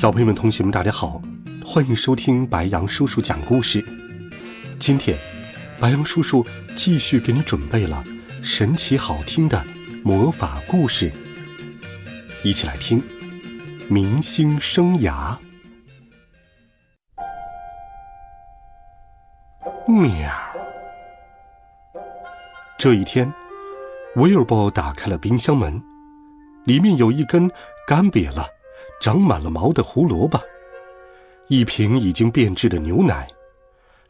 小朋友们、同学们，大家好，欢迎收听白羊叔叔讲故事。今天，白羊叔叔继续给你准备了神奇好听的魔法故事，一起来听《明星生涯》。喵！这一天，威尔伯打开了冰箱门，里面有一根干瘪了。长满了毛的胡萝卜，一瓶已经变质的牛奶，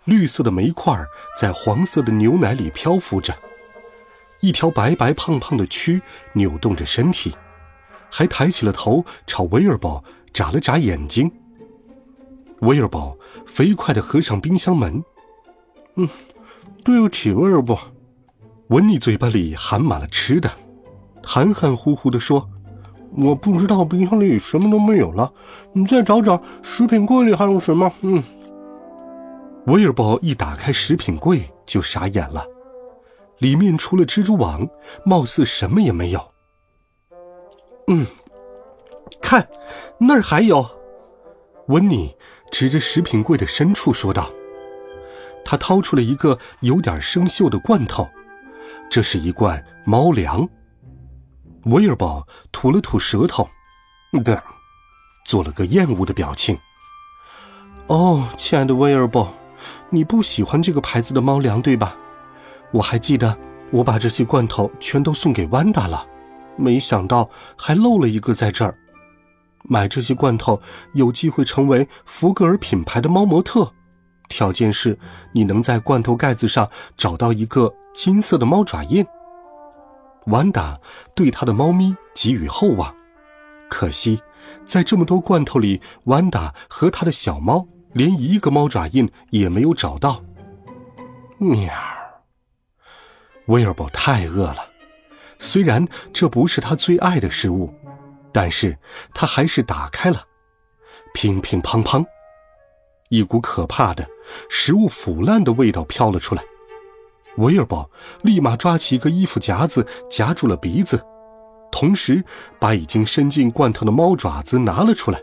绿色的煤块在黄色的牛奶里漂浮着，一条白白胖胖的蛆扭动着身体，还抬起了头朝威尔伯眨了眨眼睛。威尔伯飞快地合上冰箱门。嗯，对不起，威尔伯。温妮嘴巴里含满了吃的，含含糊糊地说。我不知道冰箱里什么都没有了，你再找找食品柜里还有什么。嗯，威尔伯一打开食品柜就傻眼了，里面除了蜘蛛网，貌似什么也没有。嗯，看，那儿还有。温妮指着食品柜的深处说道：“他掏出了一个有点生锈的罐头，这是一罐猫粮。”威尔伯吐了吐舌头，的，做了个厌恶的表情。哦，亲爱的威尔伯，你不喜欢这个牌子的猫粮对吧？我还记得我把这些罐头全都送给弯达了，没想到还漏了一个在这儿。买这些罐头有机会成为福格尔品牌的猫模特，条件是你能在罐头盖子上找到一个金色的猫爪印。完达对他的猫咪寄予厚望，可惜，在这么多罐头里，完达和他的小猫连一个猫爪印也没有找到。喵！威尔伯太饿了，虽然这不是他最爱的食物，但是他还是打开了。乒乒乓乓，一股可怕的食物腐烂的味道飘了出来。威尔伯立马抓起一个衣服夹子夹住了鼻子，同时把已经伸进罐头的猫爪子拿了出来。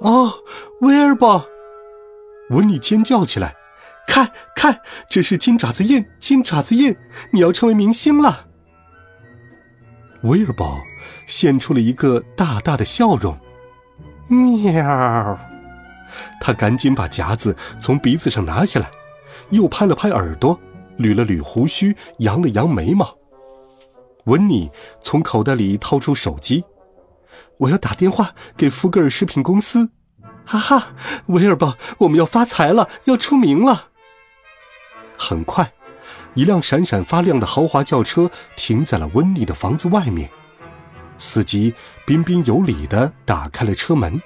哦，威尔伯！温妮尖叫起来：“看，看，这是金爪子印！金爪子印！你要成为明星了！”威尔伯现出了一个大大的笑容。喵！他赶紧把夹子从鼻子上拿下来。又拍了拍耳朵，捋了捋胡须，扬了扬眉毛。温妮从口袋里掏出手机：“我要打电话给福格尔食品公司。”哈哈，威尔伯，我们要发财了，要出名了。很快，一辆闪闪发亮的豪华轿车停在了温妮的房子外面。司机彬彬有礼地打开了车门。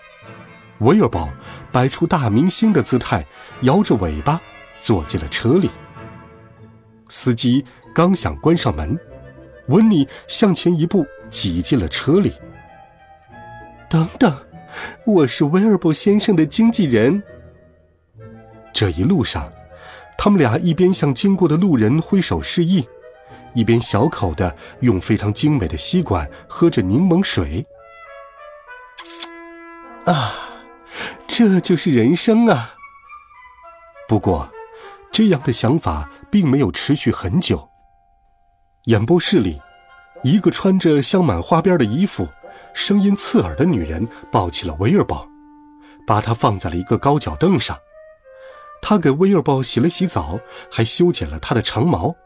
威尔伯摆出大明星的姿态，摇着尾巴。坐进了车里。司机刚想关上门，温妮向前一步，挤进了车里。等等，我是威尔伯先生的经纪人。这一路上，他们俩一边向经过的路人挥手示意，一边小口的用非常精美的吸管喝着柠檬水。啊，这就是人生啊！不过。这样的想法并没有持续很久。演播室里，一个穿着镶满花边的衣服、声音刺耳的女人抱起了威尔伯，把他放在了一个高脚凳上。她给威尔伯洗了洗澡，还修剪了他的长毛，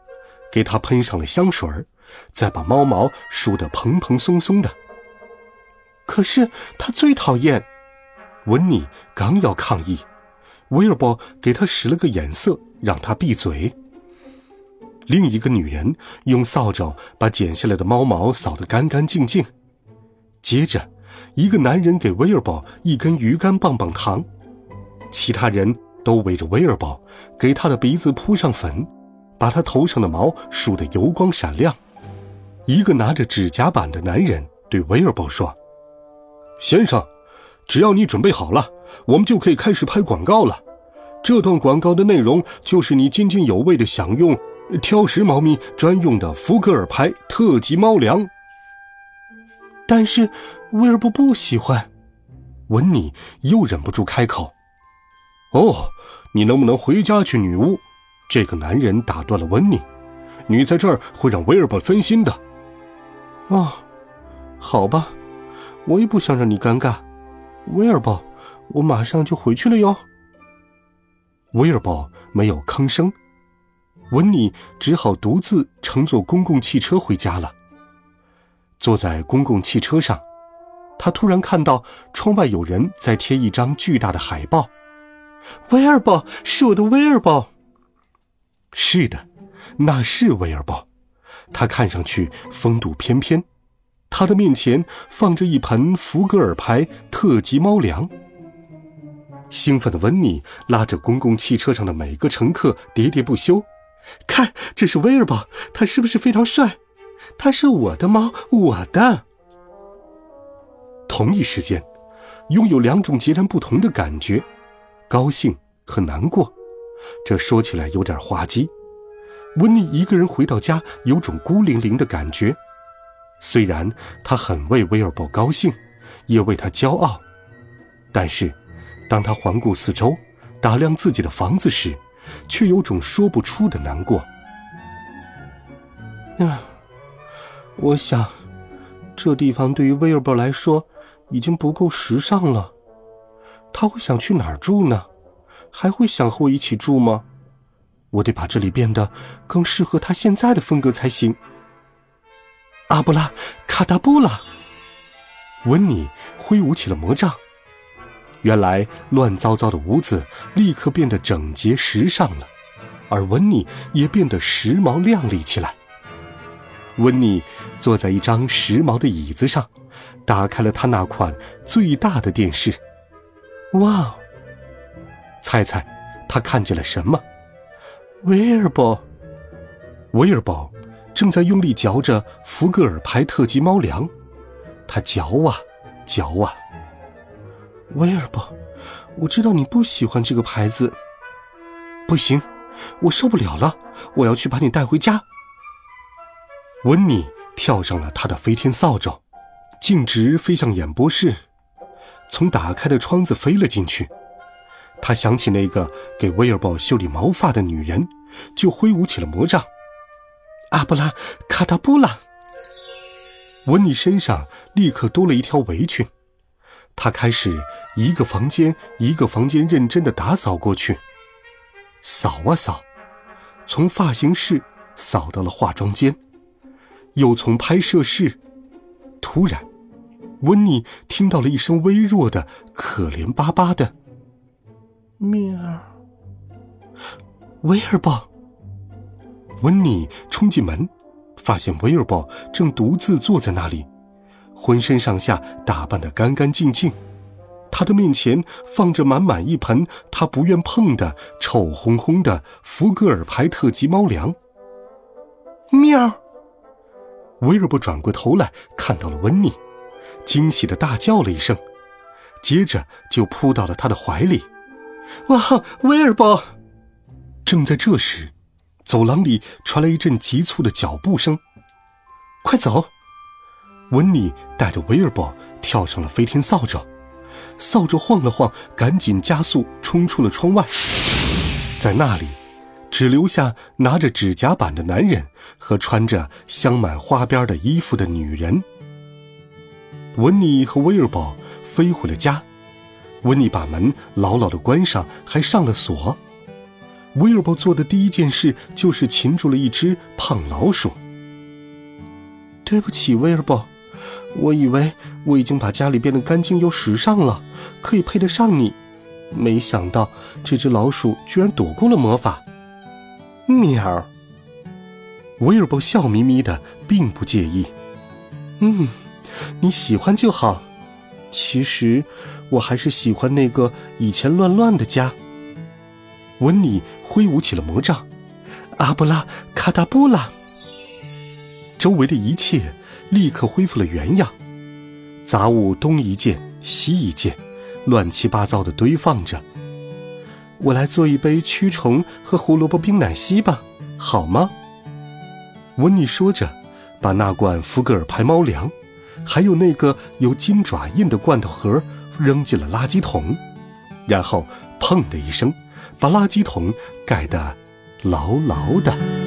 给他喷上了香水再把猫毛梳得蓬蓬松松的。可是他最讨厌，温妮刚要抗议。威尔伯给他使了个眼色，让他闭嘴。另一个女人用扫帚把剪下来的猫毛扫得干干净净，接着一个男人给威尔伯一根鱼竿棒棒糖，其他人都围着威尔伯，给他的鼻子铺上粉，把他头上的毛梳得油光闪亮。一个拿着指甲板的男人对威尔伯说：“先生，只要你准备好了，我们就可以开始拍广告了。这段广告的内容就是你津津有味的享用挑食猫咪专用的福格尔牌特级猫粮。”但是威尔伯不喜欢，温妮又忍不住开口：“哦，你能不能回家去，女巫？”这个男人打断了温妮：“你在这儿会让威尔伯分心的。”哦，好吧，我也不想让你尴尬，威尔伯，我马上就回去了哟。威尔伯没有吭声，温妮只好独自乘坐公共汽车回家了。坐在公共汽车上，他突然看到窗外有人在贴一张巨大的海报。威尔伯是我的威尔伯。是的，那是威尔伯。他看上去风度翩翩，他的面前放着一盆福格尔牌特级猫粮。兴奋的温妮拉着公共汽车上的每个乘客喋喋不休：“看，这是威尔伯，他是不是非常帅？他是我的猫，我的。”同一时间，拥有两种截然不同的感觉：高兴和难过。这说起来有点滑稽。温妮一个人回到家，有种孤零零的感觉。虽然他很为威尔伯高兴，也为他骄傲，但是，当他环顾四周，打量自己的房子时，却有种说不出的难过。啊，我想，这地方对于威尔伯来说已经不够时尚了。他会想去哪儿住呢？还会想和我一起住吗？我得把这里变得更适合他现在的风格才行。阿布拉卡达布拉，温妮挥舞起了魔杖，原来乱糟糟的屋子立刻变得整洁时尚了，而温妮也变得时髦靓丽起来。温妮坐在一张时髦的椅子上，打开了他那款最大的电视。哇！猜猜，他看见了什么？威尔伯，威尔伯正在用力嚼着福格尔牌特级猫粮，他嚼啊嚼啊。威尔伯，我知道你不喜欢这个牌子。不行，我受不了了，我要去把你带回家。温妮跳上了他的飞天扫帚，径直飞向演播室，从打开的窗子飞了进去。他想起那个给威尔伯修理毛发的女人，就挥舞起了魔杖。阿布拉卡达布拉，温妮身上立刻多了一条围裙。他开始一个房间一个房间认真的打扫过去，扫啊扫，从发型室扫到了化妆间，又从拍摄室。突然，温妮听到了一声微弱的、可怜巴巴的。喵！威尔伯，温妮冲进门，发现威尔伯正独自坐在那里，浑身上下打扮的干干净净，他的面前放着满满一盆他不愿碰的臭烘烘的福格尔牌特级猫粮。喵！威尔伯转过头来看到了温妮，惊喜的大叫了一声，接着就扑到了他的怀里。哇，威尔伯！正在这时，走廊里传来一阵急促的脚步声。快走！温妮带着威尔伯跳上了飞天扫帚，扫帚晃了晃，赶紧加速冲出了窗外。在那里，只留下拿着指甲板的男人和穿着镶满花边的衣服的女人。温妮和威尔伯飞回了家。温妮把门牢牢的关上，还上了锁。威尔伯做的第一件事就是擒住了一只胖老鼠。对不起，威尔伯，我以为我已经把家里变得干净又时尚了，可以配得上你，没想到这只老鼠居然躲过了魔法。喵！威尔伯笑眯眯的，并不介意。嗯，你喜欢就好。其实，我还是喜欢那个以前乱乱的家。温妮挥舞起了魔杖，阿布拉卡达布拉，周围的一切立刻恢复了原样，杂物东一件西一件，乱七八糟的堆放着。我来做一杯驱虫和胡萝卜冰奶昔吧，好吗？温妮说着，把那罐福格尔牌猫粮，还有那个有金爪印的罐头盒扔进了垃圾桶，然后砰的一声，把垃圾桶盖得牢牢的。